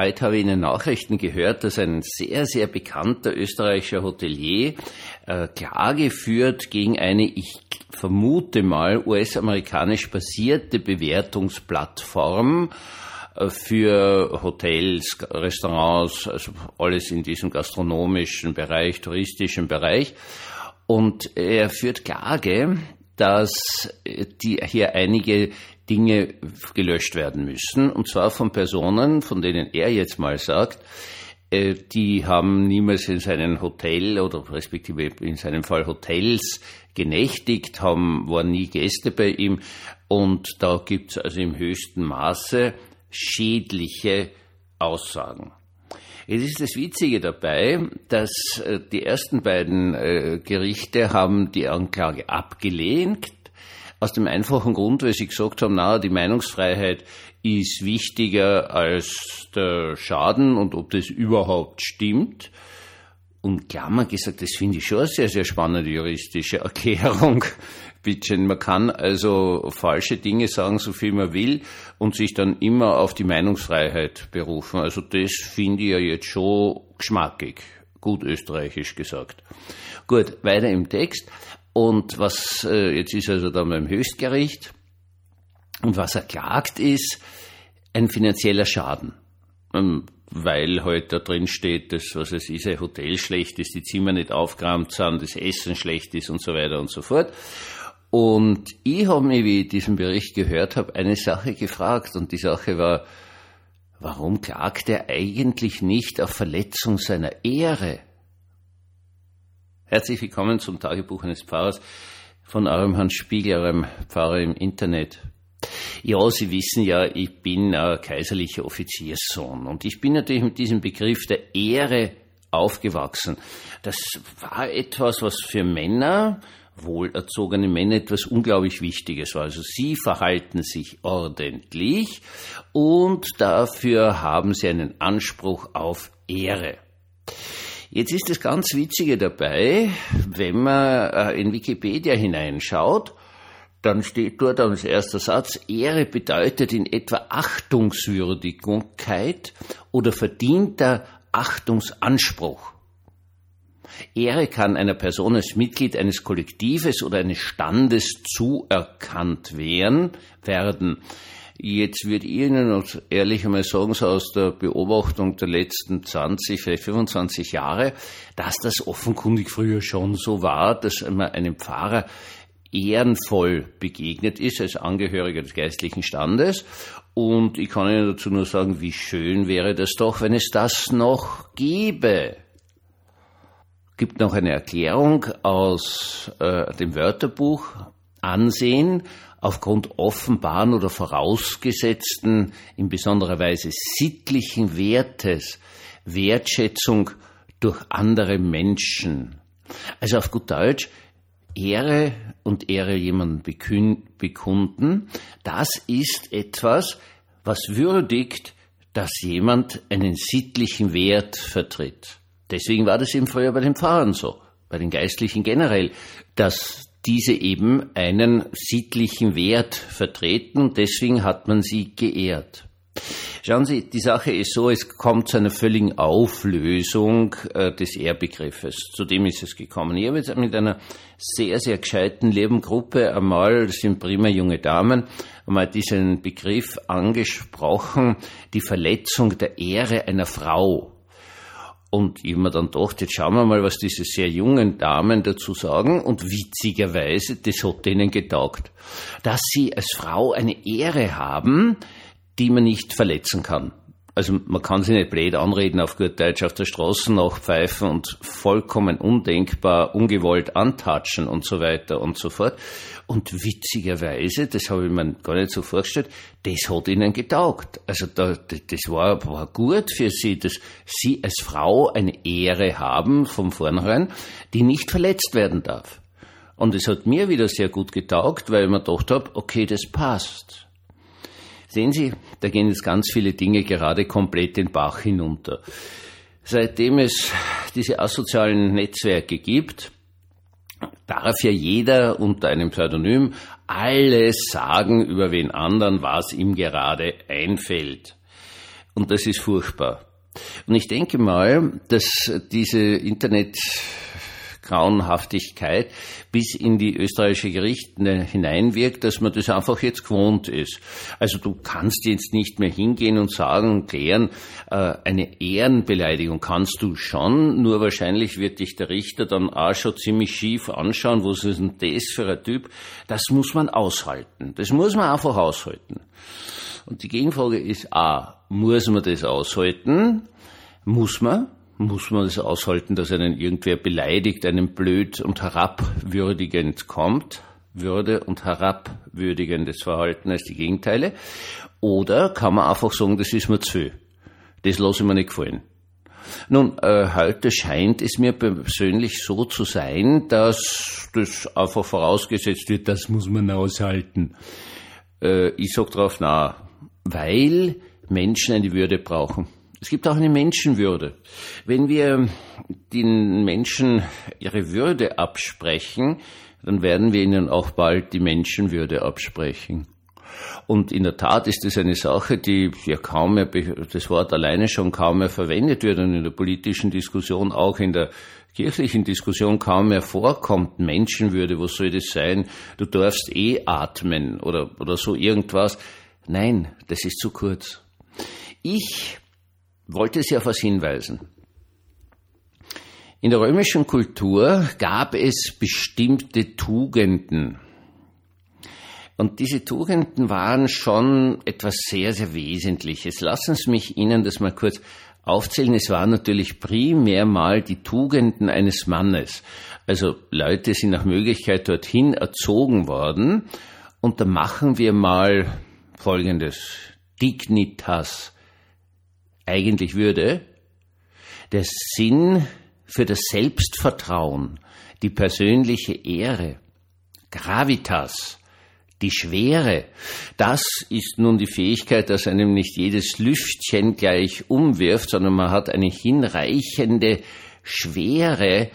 Heute habe ich in den Nachrichten gehört, dass ein sehr, sehr bekannter österreichischer Hotelier äh, Klage führt gegen eine, ich vermute mal, US-amerikanisch basierte Bewertungsplattform äh, für Hotels, Restaurants, also alles in diesem gastronomischen Bereich, touristischen Bereich. Und er führt Klage, dass die hier einige Dinge gelöscht werden müssen. Und zwar von Personen, von denen er jetzt mal sagt, äh, die haben niemals in seinem Hotel oder respektive in seinem Fall Hotels genächtigt, haben, waren nie Gäste bei ihm. Und da gibt es also im höchsten Maße schädliche Aussagen. Es ist das Witzige dabei, dass äh, die ersten beiden äh, Gerichte haben die Anklage abgelehnt, aus dem einfachen Grund, weil sie gesagt haben, na, die Meinungsfreiheit ist wichtiger als der Schaden und ob das überhaupt stimmt. Und Klammer gesagt, das finde ich schon eine sehr, sehr spannende juristische Erklärung. Bitteschön, man kann also falsche Dinge sagen, so viel man will, und sich dann immer auf die Meinungsfreiheit berufen. Also das finde ich ja jetzt schon geschmackig, gut österreichisch gesagt. Gut, weiter im Text. Und was, äh, jetzt ist also da beim Höchstgericht, und was er klagt ist, ein finanzieller Schaden. Ähm, weil halt da drin steht, dass, was es ist, ein Hotel schlecht ist, die Zimmer nicht aufgeräumt sind, das Essen schlecht ist und so weiter und so fort. Und ich habe mich, wie ich diesen Bericht gehört habe, eine Sache gefragt und die Sache war, warum klagt er eigentlich nicht auf Verletzung seiner Ehre? Herzlich willkommen zum Tagebuch eines Pfarrers von eurem Hans Spiegel, eurem Pfarrer im Internet. Ja, Sie wissen ja, ich bin ein kaiserlicher Offizierssohn und ich bin natürlich mit diesem Begriff der Ehre aufgewachsen. Das war etwas, was für Männer, wohlerzogene Männer, etwas unglaublich Wichtiges war. Also sie verhalten sich ordentlich und dafür haben sie einen Anspruch auf Ehre. Jetzt ist das ganz Witzige dabei, wenn man äh, in Wikipedia hineinschaut, dann steht dort als erster Satz, Ehre bedeutet in etwa Achtungswürdigkeit oder verdienter Achtungsanspruch. Ehre kann einer Person als Mitglied eines Kollektives oder eines Standes zuerkannt werden. Jetzt ich Ihnen ehrlich einmal sagen, so aus der Beobachtung der letzten 20, vielleicht 25 Jahre, dass das offenkundig früher schon so war, dass man einem Pfarrer ehrenvoll begegnet ist als Angehöriger des geistlichen Standes. Und ich kann Ihnen dazu nur sagen, wie schön wäre das doch, wenn es das noch gäbe. Gibt noch eine Erklärung aus äh, dem Wörterbuch Ansehen aufgrund offenbaren oder vorausgesetzten, in besonderer Weise sittlichen Wertes, Wertschätzung durch andere Menschen. Also auf gut Deutsch, Ehre und Ehre jemanden bekunden, das ist etwas, was würdigt, dass jemand einen sittlichen Wert vertritt. Deswegen war das eben früher bei den Pfarrern so, bei den Geistlichen generell, dass diese eben einen sittlichen Wert vertreten und deswegen hat man sie geehrt. Schauen Sie, die Sache ist so, es kommt zu einer völligen Auflösung äh, des Ehrbegriffes. Zu dem ist es gekommen. Ich habe jetzt mit einer sehr, sehr gescheiten Lebengruppe einmal, das sind prima junge Damen, einmal diesen Begriff angesprochen, die Verletzung der Ehre einer Frau. Und ich mir dann gedacht, jetzt schauen wir mal, was diese sehr jungen Damen dazu sagen. Und witzigerweise, das hat denen getaugt, dass sie als Frau eine Ehre haben, die man nicht verletzen kann. Also man kann sie nicht blöd anreden auf gut Deutsch auf der Straße nachpfeifen und vollkommen undenkbar, ungewollt antatschen und so weiter und so fort. Und witzigerweise, das habe ich mir gar nicht so vorgestellt, das hat ihnen getaugt. Also da, das war, war gut für sie, dass sie als Frau eine Ehre haben vom vornherein, die nicht verletzt werden darf. Und es hat mir wieder sehr gut getaugt, weil ich mir gedacht habe, okay, das passt. Sehen Sie, da gehen jetzt ganz viele Dinge gerade komplett den Bach hinunter. Seitdem es diese asozialen Netzwerke gibt, darf ja jeder unter einem Pseudonym alles sagen über wen anderen, was ihm gerade einfällt. Und das ist furchtbar. Und ich denke mal, dass diese Internet Grauenhaftigkeit bis in die österreichische Gerichte hineinwirkt, dass man das einfach jetzt gewohnt ist. Also du kannst jetzt nicht mehr hingehen und sagen klären, äh, eine Ehrenbeleidigung kannst du schon, nur wahrscheinlich wird dich der Richter dann auch schon ziemlich schief anschauen, was ist denn das für ein Typ? Das muss man aushalten. Das muss man einfach aushalten. Und die Gegenfrage ist A, muss man das aushalten? Muss man? Muss man es aushalten, dass einen irgendwer beleidigt, einem blöd und herabwürdigend kommt. Würde und herabwürdigendes Verhalten als die Gegenteile. Oder kann man einfach sagen, das ist mir zu viel. Das lasse ich mir nicht gefallen. Nun, äh, heute scheint es mir persönlich so zu sein, dass das einfach vorausgesetzt wird, das muss man aushalten. Äh, ich sag drauf na, weil Menschen eine Würde brauchen. Es gibt auch eine Menschenwürde. Wenn wir den Menschen ihre Würde absprechen, dann werden wir ihnen auch bald die Menschenwürde absprechen. Und in der Tat ist es eine Sache, die ja kaum mehr, das Wort alleine schon kaum mehr verwendet wird und in der politischen Diskussion, auch in der kirchlichen Diskussion kaum mehr vorkommt. Menschenwürde, was soll das sein? Du darfst eh atmen oder, oder so irgendwas. Nein, das ist zu kurz. Ich wollte Sie auf was hinweisen. In der römischen Kultur gab es bestimmte Tugenden. Und diese Tugenden waren schon etwas sehr, sehr Wesentliches. Lassen Sie mich Ihnen das mal kurz aufzählen. Es waren natürlich primär mal die Tugenden eines Mannes. Also Leute sind nach Möglichkeit dorthin erzogen worden. Und da machen wir mal Folgendes. Dignitas eigentlich würde, der Sinn für das Selbstvertrauen, die persönliche Ehre, Gravitas, die Schwere, das ist nun die Fähigkeit, dass einem nicht jedes Lüftchen gleich umwirft, sondern man hat eine hinreichende Schwere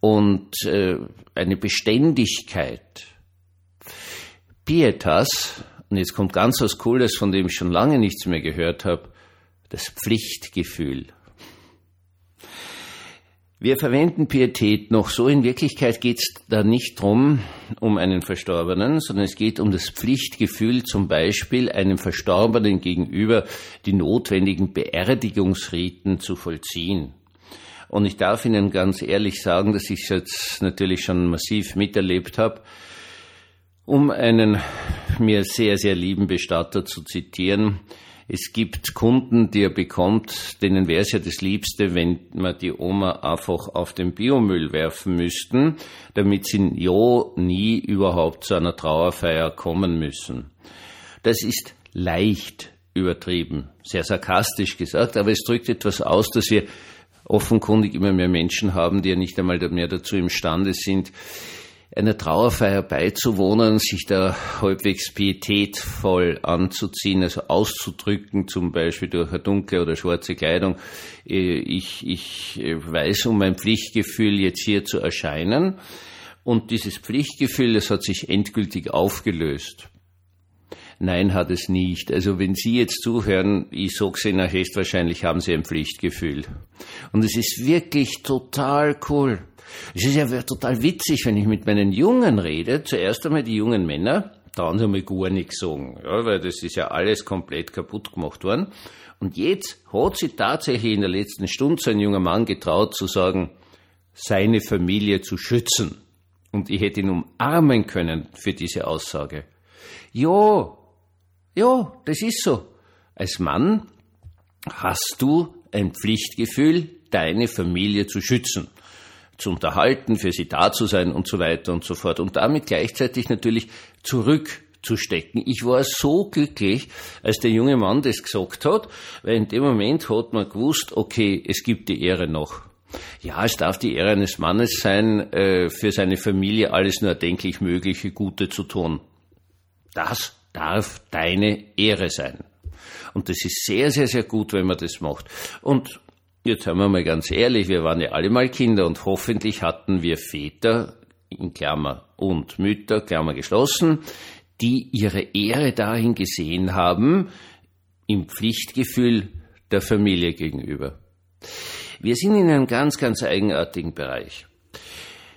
und äh, eine Beständigkeit. Pietas, und jetzt kommt ganz was Cooles, von dem ich schon lange nichts mehr gehört habe, das Pflichtgefühl. Wir verwenden Pietät noch so. In Wirklichkeit geht es da nicht drum um einen Verstorbenen, sondern es geht um das Pflichtgefühl, zum Beispiel einem Verstorbenen gegenüber die notwendigen Beerdigungsriten zu vollziehen. Und ich darf Ihnen ganz ehrlich sagen, dass ich es jetzt natürlich schon massiv miterlebt habe. Um einen mir sehr, sehr lieben Bestatter zu zitieren, es gibt Kunden, die er bekommt, denen wäre es ja das Liebste, wenn man die Oma einfach auf den Biomüll werfen müssten, damit sie ja nie überhaupt zu einer Trauerfeier kommen müssen. Das ist leicht übertrieben, sehr sarkastisch gesagt, aber es drückt etwas aus, dass wir offenkundig immer mehr Menschen haben, die ja nicht einmal mehr dazu imstande sind, einer Trauerfeier beizuwohnen, sich da halbwegs pietätvoll anzuziehen, also auszudrücken, zum Beispiel durch eine dunkle oder schwarze Kleidung. Äh, ich, ich weiß um mein Pflichtgefühl, jetzt hier zu erscheinen. Und dieses Pflichtgefühl, das hat sich endgültig aufgelöst. Nein, hat es nicht. Also wenn Sie jetzt zuhören, ich sag's Ihnen höchstwahrscheinlich haben Sie ein Pflichtgefühl. Und es ist wirklich total cool. Es ist ja total witzig, wenn ich mit meinen Jungen rede, zuerst einmal die jungen Männer, dann sie mal gar nichts sagen, ja, weil das ist ja alles komplett kaputt gemacht worden. Und jetzt hat sich tatsächlich in der letzten Stunde so ein junger Mann getraut zu sagen, seine Familie zu schützen. Und ich hätte ihn umarmen können für diese Aussage. Ja, ja, das ist so. Als Mann hast du ein Pflichtgefühl, deine Familie zu schützen zu unterhalten, für sie da zu sein und so weiter und so fort. Und damit gleichzeitig natürlich zurückzustecken. Ich war so glücklich, als der junge Mann das gesagt hat, weil in dem Moment hat man gewusst, okay, es gibt die Ehre noch. Ja, es darf die Ehre eines Mannes sein, äh, für seine Familie alles nur erdenklich Mögliche Gute zu tun. Das darf deine Ehre sein. Und das ist sehr, sehr, sehr gut, wenn man das macht. Und Jetzt haben wir mal ganz ehrlich, wir waren ja alle mal Kinder und hoffentlich hatten wir Väter, in Klammer, und Mütter, Klammer geschlossen, die ihre Ehre darin gesehen haben, im Pflichtgefühl der Familie gegenüber. Wir sind in einem ganz, ganz eigenartigen Bereich.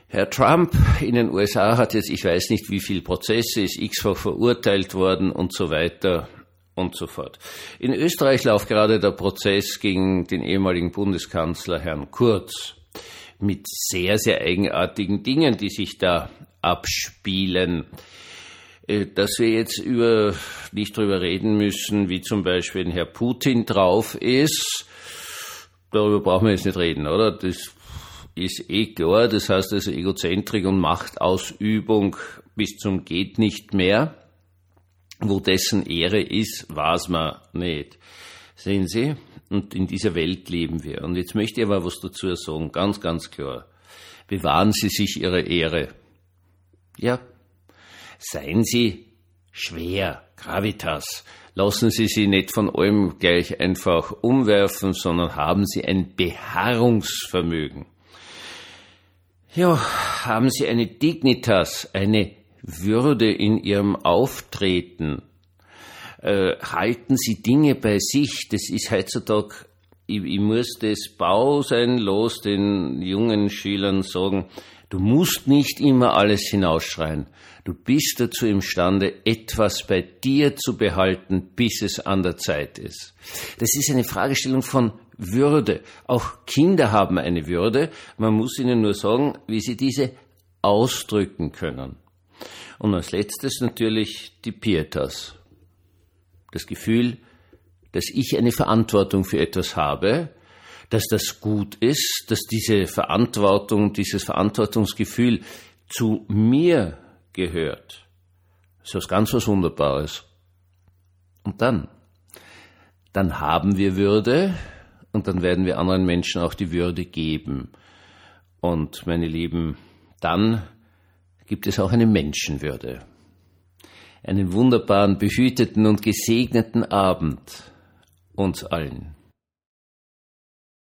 Herr Trump in den USA hat jetzt, ich weiß nicht wie viel Prozesse, ist x-fach verurteilt worden und so weiter und so fort. In Österreich läuft gerade der Prozess gegen den ehemaligen Bundeskanzler Herrn Kurz mit sehr, sehr eigenartigen Dingen, die sich da abspielen. Äh, dass wir jetzt über, nicht drüber reden müssen, wie zum Beispiel Herr Putin drauf ist, darüber brauchen wir jetzt nicht reden, oder? Das ist eh klar. Das heißt also Egozentrik und Machtausübung bis zum geht nicht mehr. Wo dessen Ehre ist, weiß man nicht. Sehen Sie? Und in dieser Welt leben wir. Und jetzt möchte ich aber was dazu sagen, ganz, ganz klar. Bewahren Sie sich Ihre Ehre. Ja. Seien Sie schwer, Gravitas. Lassen Sie sie nicht von allem gleich einfach umwerfen, sondern haben Sie ein Beharrungsvermögen. Ja, haben Sie eine Dignitas, eine würde in ihrem Auftreten. Äh, halten Sie Dinge bei sich. Das ist heutzutage, ich, ich muss das Bau sein los den jungen Schülern sagen, du musst nicht immer alles hinausschreien. Du bist dazu imstande, etwas bei dir zu behalten, bis es an der Zeit ist. Das ist eine Fragestellung von Würde. Auch Kinder haben eine Würde. Man muss ihnen nur sagen, wie sie diese ausdrücken können. Und als letztes natürlich die Pietas. Das Gefühl, dass ich eine Verantwortung für etwas habe, dass das gut ist, dass diese Verantwortung, dieses Verantwortungsgefühl zu mir gehört. Das ist was ganz was Wunderbares. Und dann, dann haben wir Würde und dann werden wir anderen Menschen auch die Würde geben. Und meine Lieben, dann gibt es auch eine Menschenwürde. Einen wunderbaren, behüteten und gesegneten Abend uns allen.